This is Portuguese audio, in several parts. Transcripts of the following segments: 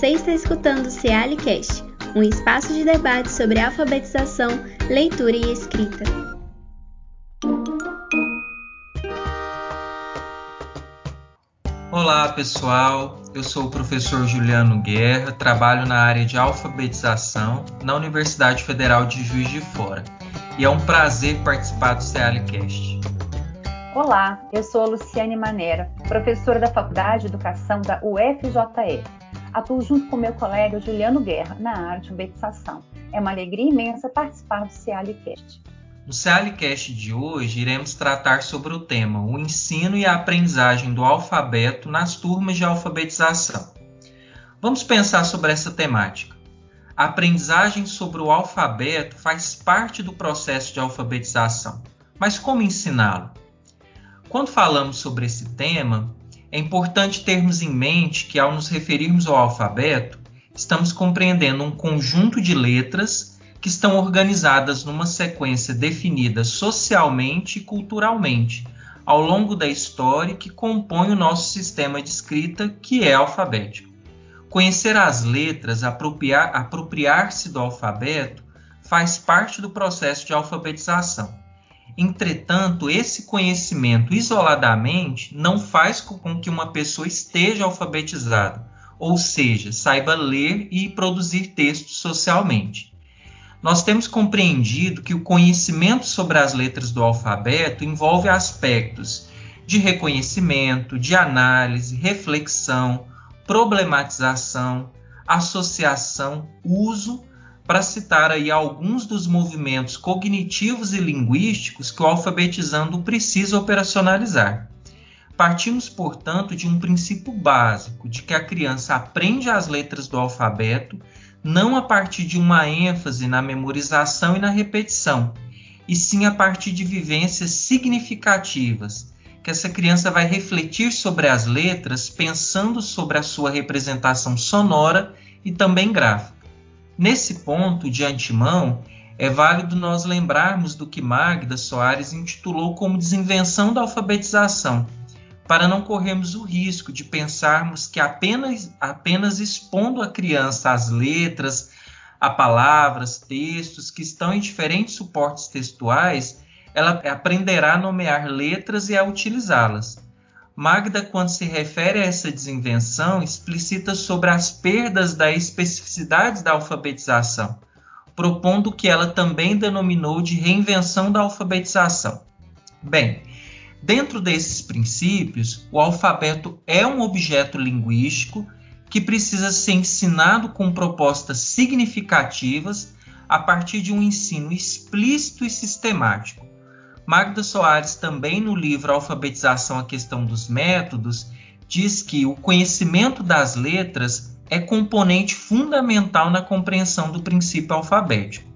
Você está escutando o Cealicast, um espaço de debate sobre alfabetização, leitura e escrita. Olá, pessoal. Eu sou o professor Juliano Guerra, trabalho na área de alfabetização na Universidade Federal de Juiz de Fora. E é um prazer participar do Cealicast. Olá, eu sou a Luciane Manera, professora da Faculdade de Educação da UFJF. Atuo junto com meu colega Juliano Guerra na área de alfabetização. É uma alegria imensa participar do Cealicast. No Cealicast de hoje, iremos tratar sobre o tema o ensino e a aprendizagem do alfabeto nas turmas de alfabetização. Vamos pensar sobre essa temática. A aprendizagem sobre o alfabeto faz parte do processo de alfabetização, mas como ensiná-lo? Quando falamos sobre esse tema, é importante termos em mente que, ao nos referirmos ao alfabeto, estamos compreendendo um conjunto de letras que estão organizadas numa sequência definida socialmente e culturalmente ao longo da história que compõe o nosso sistema de escrita, que é alfabético. Conhecer as letras, apropriar-se do alfabeto, faz parte do processo de alfabetização. Entretanto, esse conhecimento isoladamente não faz com que uma pessoa esteja alfabetizada, ou seja, saiba ler e produzir textos socialmente. Nós temos compreendido que o conhecimento sobre as letras do alfabeto envolve aspectos de reconhecimento, de análise, reflexão, problematização, associação, uso para citar aí alguns dos movimentos cognitivos e linguísticos que o alfabetizando precisa operacionalizar. Partimos, portanto, de um princípio básico de que a criança aprende as letras do alfabeto não a partir de uma ênfase na memorização e na repetição, e sim a partir de vivências significativas, que essa criança vai refletir sobre as letras pensando sobre a sua representação sonora e também gráfica. Nesse ponto, de antemão, é válido nós lembrarmos do que Magda Soares intitulou como desinvenção da alfabetização, para não corrermos o risco de pensarmos que apenas, apenas expondo a criança as letras, a palavras, textos que estão em diferentes suportes textuais, ela aprenderá a nomear letras e a utilizá-las. Magda, quando se refere a essa desinvenção, explicita sobre as perdas da especificidade da alfabetização, propondo que ela também denominou de reinvenção da alfabetização. Bem, dentro desses princípios, o alfabeto é um objeto linguístico que precisa ser ensinado com propostas significativas a partir de um ensino explícito e sistemático Magda Soares, também no livro Alfabetização a Questão dos Métodos, diz que o conhecimento das letras é componente fundamental na compreensão do princípio alfabético.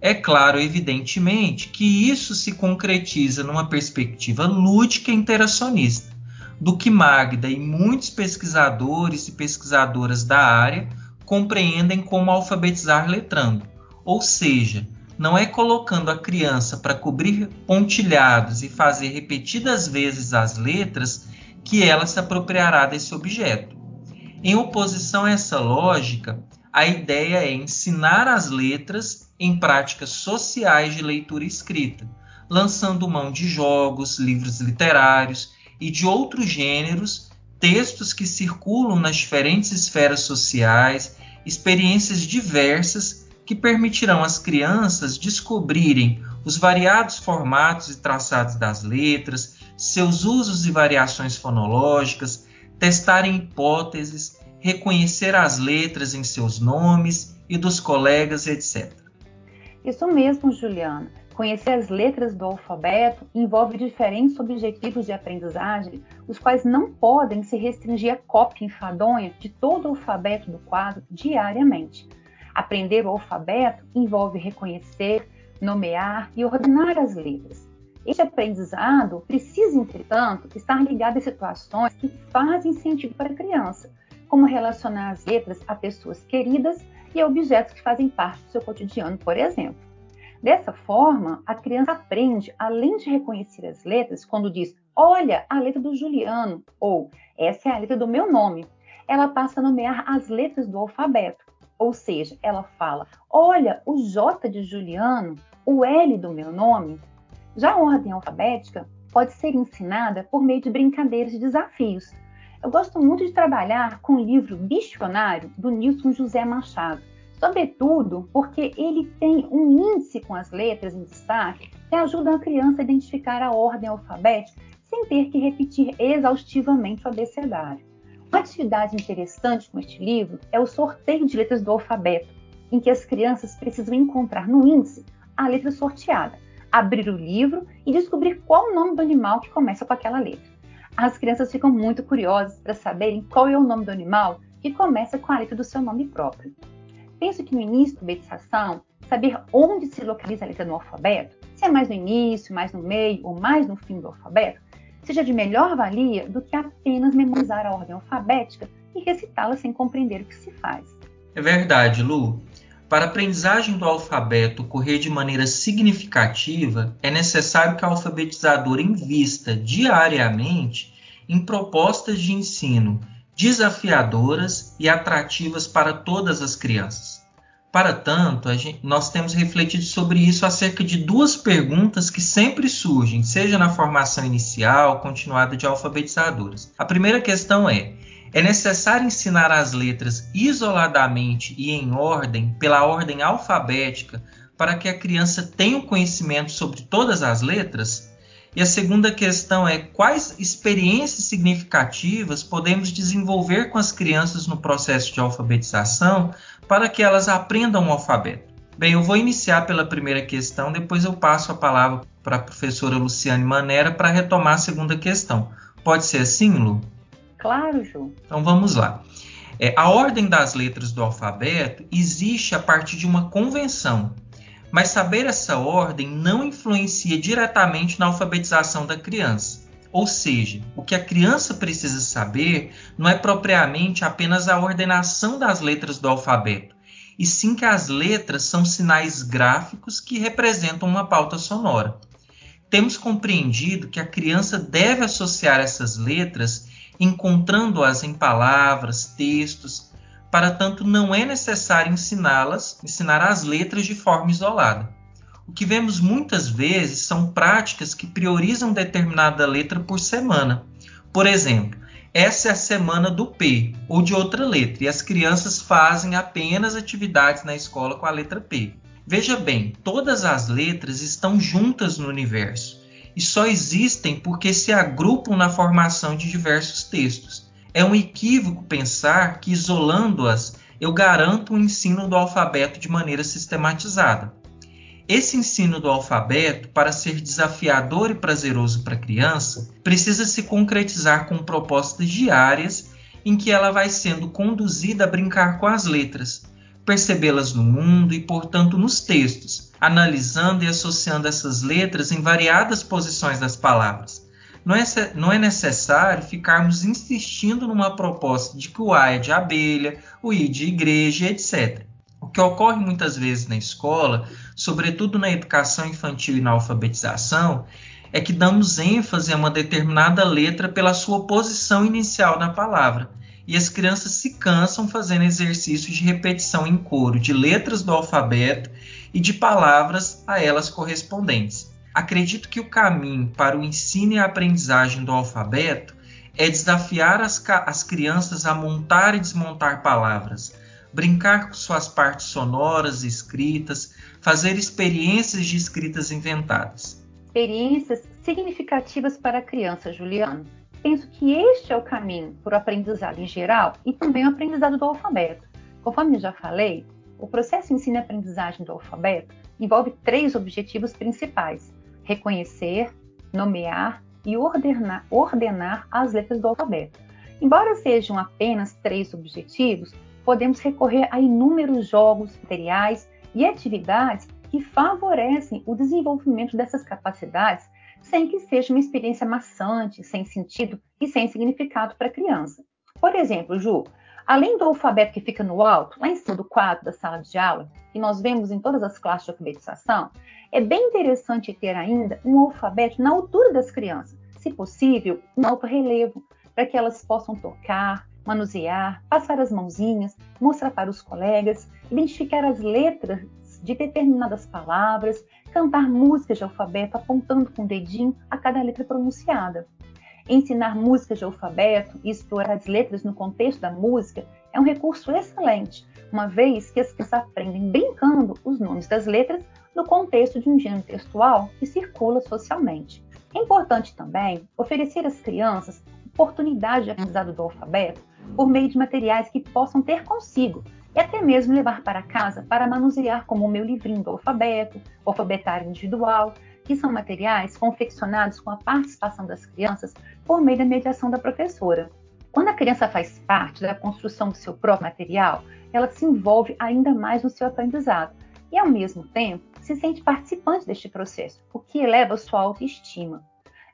É claro, evidentemente, que isso se concretiza numa perspectiva lúdica e interacionista, do que Magda e muitos pesquisadores e pesquisadoras da área compreendem como alfabetizar letrando, ou seja, não é colocando a criança para cobrir pontilhados e fazer repetidas vezes as letras que ela se apropriará desse objeto. Em oposição a essa lógica, a ideia é ensinar as letras em práticas sociais de leitura e escrita, lançando mão de jogos, livros literários e de outros gêneros, textos que circulam nas diferentes esferas sociais, experiências diversas que permitirão às crianças descobrirem os variados formatos e traçados das letras, seus usos e variações fonológicas, testarem hipóteses, reconhecer as letras em seus nomes e dos colegas, etc. Isso mesmo, Juliana. Conhecer as letras do alfabeto envolve diferentes objetivos de aprendizagem, os quais não podem se restringir à cópia enfadonha de todo o alfabeto do quadro diariamente. Aprender o alfabeto envolve reconhecer, nomear e ordenar as letras. Este aprendizado precisa, entretanto, estar ligado a situações que fazem sentido para a criança, como relacionar as letras a pessoas queridas e a objetos que fazem parte do seu cotidiano, por exemplo. Dessa forma, a criança aprende, além de reconhecer as letras, quando diz: Olha, a letra do Juliano, ou essa é a letra do meu nome. ela passa a nomear as letras do alfabeto. Ou seja, ela fala: olha, o J de Juliano, o L do meu nome. Já a ordem alfabética pode ser ensinada por meio de brincadeiras e desafios. Eu gosto muito de trabalhar com o livro Dicionário do Nilson José Machado, sobretudo porque ele tem um índice com as letras em destaque que ajuda a criança a identificar a ordem alfabética sem ter que repetir exaustivamente o abecedário. Uma atividade interessante com este livro é o sorteio de letras do alfabeto, em que as crianças precisam encontrar no índice a letra sorteada, abrir o livro e descobrir qual o nome do animal que começa com aquela letra. As crianças ficam muito curiosas para saberem qual é o nome do animal que começa com a letra do seu nome próprio. Penso que no início da alfabetização, saber onde se localiza a letra no alfabeto, se é mais no início, mais no meio ou mais no fim do alfabeto, seja de melhor valia do que apenas memorizar a ordem alfabética e recitá-la sem compreender o que se faz. É verdade, Lu. Para a aprendizagem do alfabeto ocorrer de maneira significativa, é necessário que o alfabetizador invista diariamente em propostas de ensino desafiadoras e atrativas para todas as crianças. Para tanto, gente, nós temos refletido sobre isso acerca de duas perguntas que sempre surgem, seja na formação inicial, continuada de alfabetizadores. A primeira questão é: é necessário ensinar as letras isoladamente e em ordem, pela ordem alfabética, para que a criança tenha o um conhecimento sobre todas as letras? E a segunda questão é quais experiências significativas podemos desenvolver com as crianças no processo de alfabetização para que elas aprendam o alfabeto. Bem, eu vou iniciar pela primeira questão, depois eu passo a palavra para a professora Luciane Manera para retomar a segunda questão. Pode ser assim, Lu? Claro, Ju. Então vamos lá. É, a ordem das letras do alfabeto existe a partir de uma convenção, mas saber essa ordem não influencia diretamente na alfabetização da criança. Ou seja, o que a criança precisa saber não é propriamente apenas a ordenação das letras do alfabeto, e sim que as letras são sinais gráficos que representam uma pauta sonora. Temos compreendido que a criança deve associar essas letras, encontrando-as em palavras, textos, para tanto não é necessário ensiná-las, ensinar as letras de forma isolada. O que vemos muitas vezes são práticas que priorizam determinada letra por semana. Por exemplo, essa é a semana do P ou de outra letra, e as crianças fazem apenas atividades na escola com a letra P. Veja bem, todas as letras estão juntas no universo e só existem porque se agrupam na formação de diversos textos. É um equívoco pensar que isolando-as eu garanto o ensino do alfabeto de maneira sistematizada. Esse ensino do alfabeto, para ser desafiador e prazeroso para a criança, precisa se concretizar com propostas diárias em que ela vai sendo conduzida a brincar com as letras, percebê-las no mundo e, portanto, nos textos, analisando e associando essas letras em variadas posições das palavras, não é, não é necessário ficarmos insistindo numa proposta de que o A é de abelha, o I de igreja, etc. Que ocorre muitas vezes na escola, sobretudo na educação infantil e na alfabetização, é que damos ênfase a uma determinada letra pela sua posição inicial na palavra. E as crianças se cansam fazendo exercícios de repetição em coro de letras do alfabeto e de palavras a elas correspondentes. Acredito que o caminho para o ensino e a aprendizagem do alfabeto é desafiar as, as crianças a montar e desmontar palavras, brincar com suas partes sonoras e escritas, fazer experiências de escritas inventadas. Experiências significativas para a criança, Juliano. Penso que este é o caminho para o aprendizado em geral e também o aprendizado do alfabeto. Conforme já falei, o processo ensino e aprendizagem do alfabeto envolve três objetivos principais: reconhecer, nomear e ordenar, ordenar as letras do alfabeto. Embora sejam apenas três objetivos, podemos recorrer a inúmeros jogos, materiais e atividades que favorecem o desenvolvimento dessas capacidades sem que seja uma experiência maçante, sem sentido e sem significado para a criança. Por exemplo, Ju, além do alfabeto que fica no alto, lá em cima do quadro da sala de aula, que nós vemos em todas as classes de alfabetização, é bem interessante ter ainda um alfabeto na altura das crianças, se possível, um alto relevo, para que elas possam tocar, manusear, passar as mãozinhas, mostrar para os colegas, identificar as letras de determinadas palavras, cantar músicas de alfabeto apontando com o dedinho a cada letra pronunciada. Ensinar músicas de alfabeto e explorar as letras no contexto da música é um recurso excelente, uma vez que as crianças aprendem brincando os nomes das letras no contexto de um gênero textual que circula socialmente. É importante também oferecer às crianças oportunidade de aprendizado do alfabeto por meio de materiais que possam ter consigo e até mesmo levar para casa para manusear como o meu livrinho do alfabeto, o alfabetário individual, que são materiais confeccionados com a participação das crianças por meio da mediação da professora. Quando a criança faz parte da construção do seu próprio material, ela se envolve ainda mais no seu aprendizado e, ao mesmo tempo, se sente participante deste processo, o que eleva sua autoestima.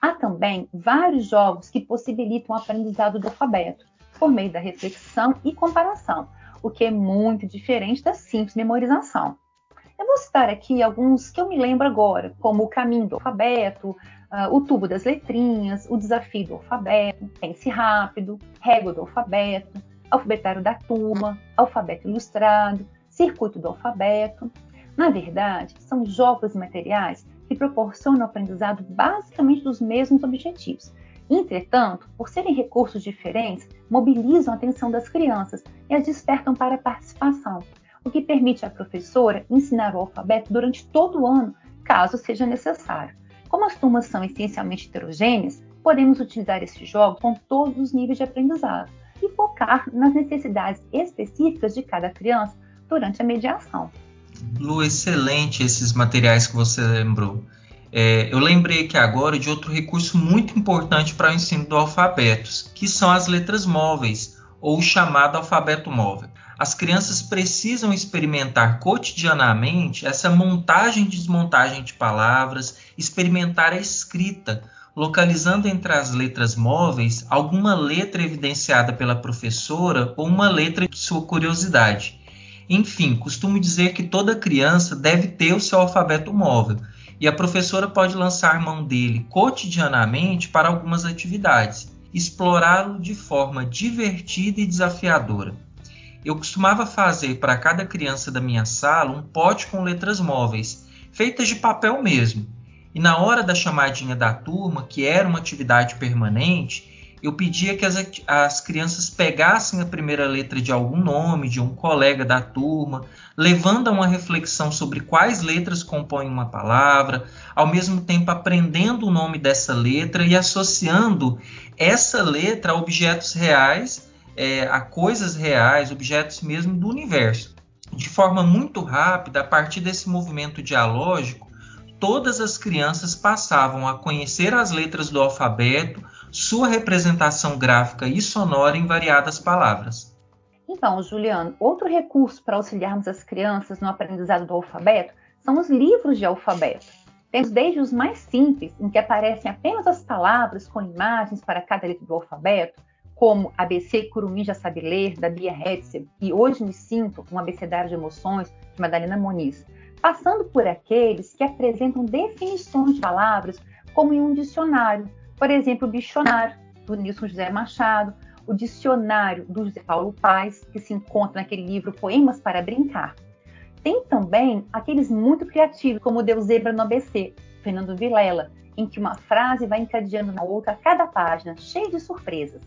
Há também vários jogos que possibilitam o aprendizado do alfabeto, por meio da reflexão e comparação, o que é muito diferente da simples memorização. Eu vou citar aqui alguns que eu me lembro agora, como o caminho do alfabeto, uh, o tubo das letrinhas, o desafio do alfabeto, pense rápido, régua do alfabeto, alfabetário da turma, alfabeto ilustrado, circuito do alfabeto. Na verdade, são jogos materiais que proporcionam o aprendizado basicamente dos mesmos objetivos. Entretanto, por serem recursos diferentes, mobilizam a atenção das crianças e as despertam para a participação, o que permite à professora ensinar o alfabeto durante todo o ano, caso seja necessário. Como as turmas são essencialmente heterogêneas, podemos utilizar esses jogos com todos os níveis de aprendizado e focar nas necessidades específicas de cada criança durante a mediação. Lu, excelente esses materiais que você lembrou. É, eu lembrei aqui agora de outro recurso muito importante para o ensino do alfabeto, que são as letras móveis, ou o chamado alfabeto móvel as crianças precisam experimentar cotidianamente essa montagem e desmontagem de palavras, experimentar a escrita, localizando entre as letras móveis alguma letra evidenciada pela professora ou uma letra de sua curiosidade. Enfim, costumo dizer que toda criança deve ter o seu alfabeto móvel e a professora pode lançar mão dele cotidianamente para algumas atividades, explorá-lo de forma divertida e desafiadora. Eu costumava fazer para cada criança da minha sala um pote com letras móveis, feitas de papel mesmo. E na hora da chamadinha da turma, que era uma atividade permanente, eu pedia que as, as crianças pegassem a primeira letra de algum nome, de um colega da turma, levando a uma reflexão sobre quais letras compõem uma palavra, ao mesmo tempo aprendendo o nome dessa letra e associando essa letra a objetos reais é, a coisas reais, objetos mesmo do universo. De forma muito rápida, a partir desse movimento dialógico, todas as crianças passavam a conhecer as letras do alfabeto, sua representação gráfica e sonora em variadas palavras. Então, Juliano, outro recurso para auxiliarmos as crianças no aprendizado do alfabeto são os livros de alfabeto. Temos desde os mais simples, em que aparecem apenas as palavras com imagens para cada letra do alfabeto, como ABC Curumim Já Sabe Ler, da Bia Hetzel, e Hoje Me Sinto, um abecedário de emoções, de Madalena Moniz, passando por aqueles que apresentam definições de palavras como em um dicionário, por exemplo, o Dicionário, do Nilson José Machado, o Dicionário do José Paulo Paes, que se encontra naquele livro Poemas para Brincar. Tem também aqueles muito criativos, como o Deus Zebra no ABC, Fernando Vilela, em que uma frase vai encadeando na outra a cada página, cheio de surpresas.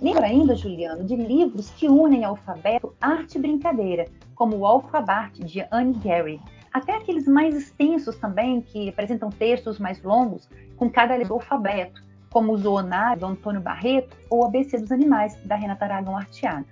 Lembro ainda, Juliano, de livros que unem alfabeto, arte e brincadeira, como o Alfabart, de Anne Gary. Até aqueles mais extensos também, que apresentam textos mais longos, com cada letra do alfabeto, como o Zoonário, do Antônio Barreto, ou ABC dos Animais, da Renata Aragão Arteaga.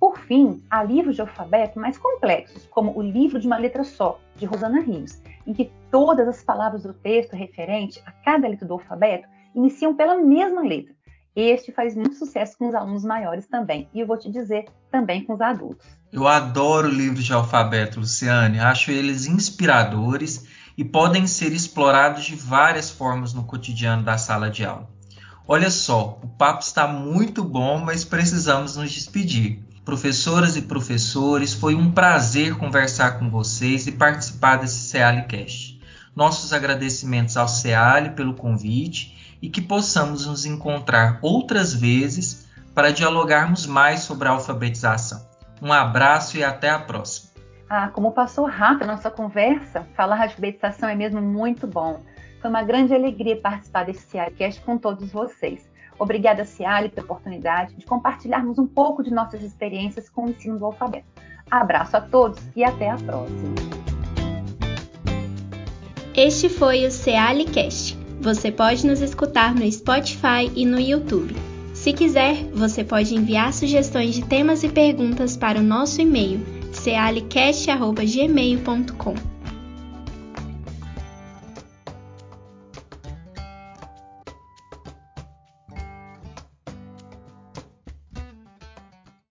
Por fim, há livros de alfabeto mais complexos, como o Livro de uma Letra Só, de Rosana Rios, em que todas as palavras do texto referente a cada letra do alfabeto iniciam pela mesma letra, este faz muito sucesso com os alunos maiores também. E eu vou te dizer, também com os adultos. Eu adoro livros de alfabeto, Luciane. Acho eles inspiradores e podem ser explorados de várias formas no cotidiano da sala de aula. Olha só, o papo está muito bom, mas precisamos nos despedir. Professoras e professores, foi um prazer conversar com vocês e participar desse CealiCast. Nossos agradecimentos ao CEALI pelo convite e que possamos nos encontrar outras vezes para dialogarmos mais sobre a alfabetização. Um abraço e até a próxima. Ah, como passou rápido a nossa conversa, falar de alfabetização é mesmo muito bom. Foi uma grande alegria participar desse Cialicast com todos vocês. Obrigada, Ciali, pela oportunidade de compartilharmos um pouco de nossas experiências com o ensino do alfabeto. Abraço a todos e até a próxima. Este foi o Cealicast. Você pode nos escutar no Spotify e no YouTube. Se quiser, você pode enviar sugestões de temas e perguntas para o nosso e-mail cealicast.gmail.com.